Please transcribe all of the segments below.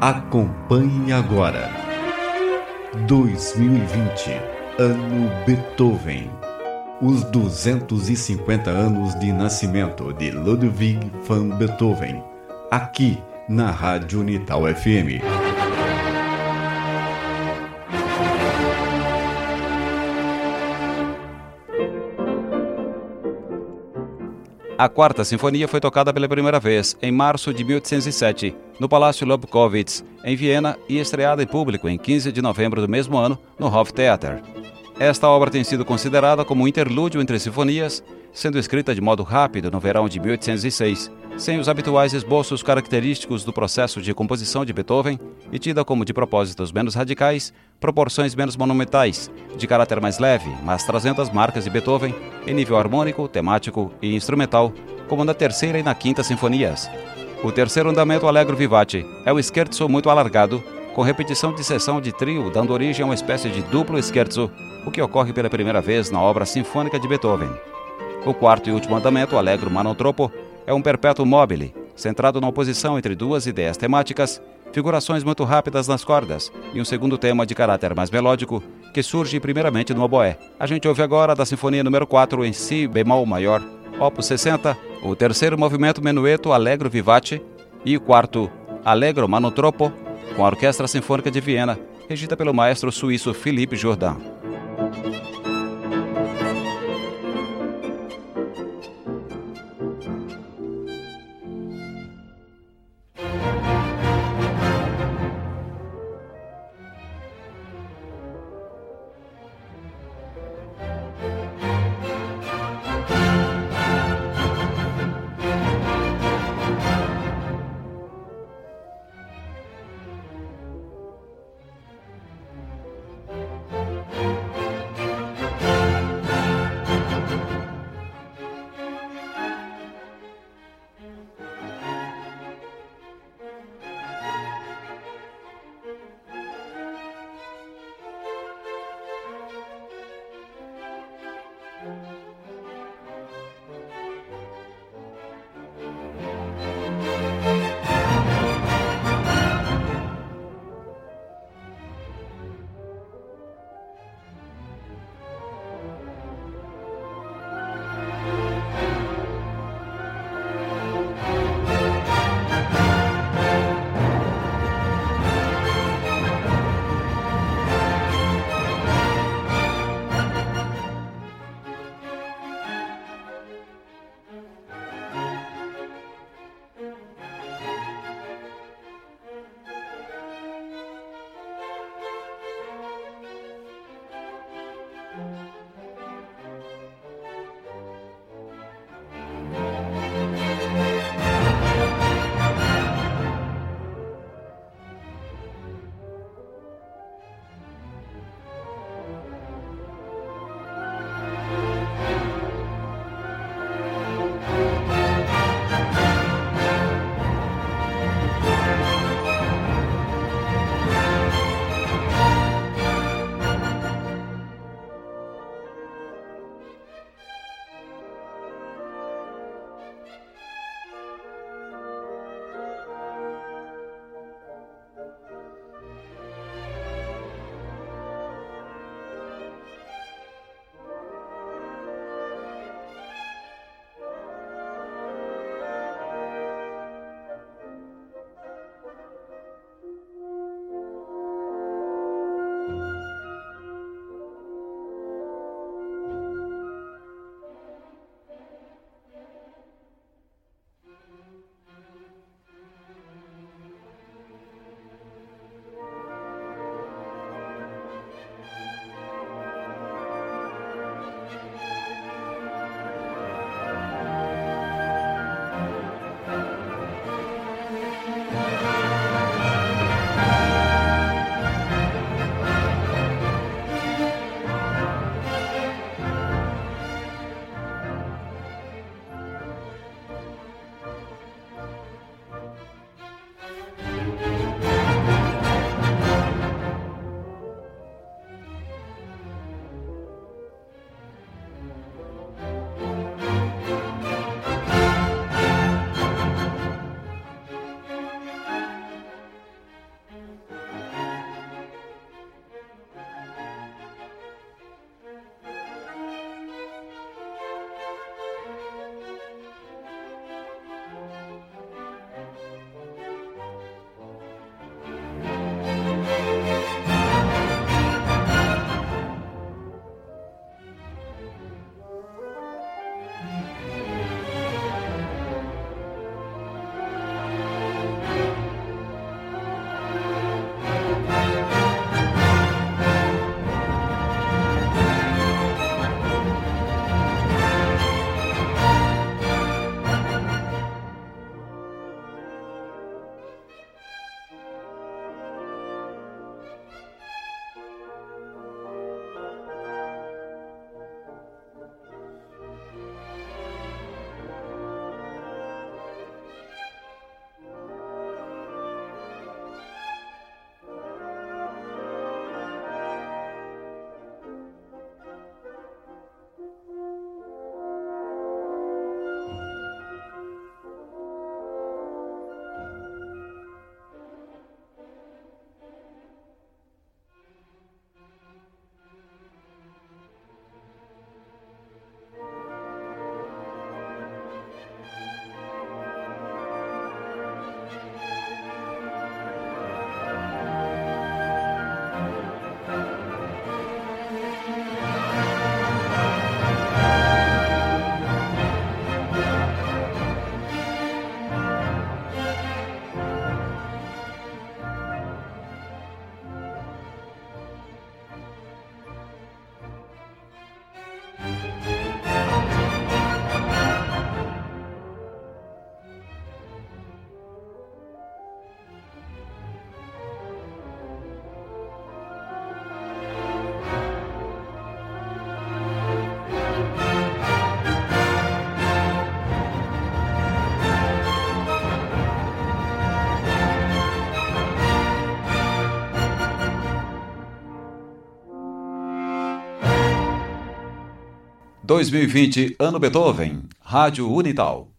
Acompanhe agora. 2020, ano Beethoven. Os 250 anos de nascimento de Ludwig van Beethoven. Aqui na Rádio Unital FM. A Quarta Sinfonia foi tocada pela primeira vez em março de 1807, no Palácio Lobkowitz, em Viena, e estreada em público em 15 de novembro do mesmo ano no Hoftheater. Esta obra tem sido considerada como um interlúdio entre sinfonias, sendo escrita de modo rápido no verão de 1806, sem os habituais esboços característicos do processo de composição de Beethoven e tida como de propósitos menos radicais, proporções menos monumentais, de caráter mais leve, mas trazendo as marcas de Beethoven em nível harmônico, temático e instrumental, como na terceira e na quinta sinfonias. O terceiro andamento Allegro Vivace é o scherzo muito alargado, com repetição de sessão de trio, dando origem a uma espécie de duplo scherzo, o que ocorre pela primeira vez na obra sinfônica de Beethoven. O quarto e último andamento, Allegro Manotropo, é um perpétuo mobile, centrado na oposição entre duas ideias temáticas, figurações muito rápidas nas cordas e um segundo tema de caráter mais melódico, que surge primeiramente no oboé. A gente ouve agora da Sinfonia número 4 em Si bemol maior, opus 60, o terceiro movimento Menueto Allegro Vivace e o quarto Allegro Manotropo, com a Orquestra Sinfônica de Viena, regida pelo maestro suíço Philippe Jourdan. 2020 Ano Beethoven, Rádio Unital.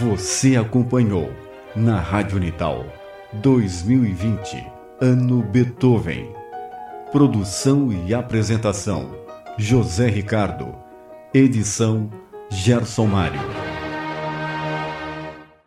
Você acompanhou na Rádio Unital 2020, Ano Beethoven. Produção e apresentação: José Ricardo. Edição: Gerson Mário.